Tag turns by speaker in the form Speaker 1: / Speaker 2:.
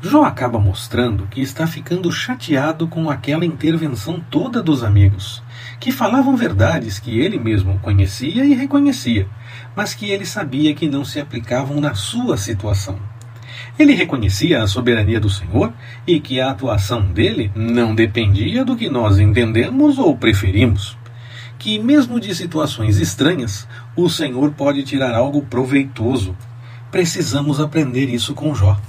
Speaker 1: Jó acaba mostrando que está ficando chateado com aquela intervenção toda dos amigos, que falavam verdades que ele mesmo conhecia e reconhecia, mas que ele sabia que não se aplicavam na sua situação. Ele reconhecia a soberania do Senhor e que a atuação dele não dependia do que nós entendemos ou preferimos. Que, mesmo de situações estranhas, o Senhor pode tirar algo proveitoso. Precisamos aprender isso com Jó.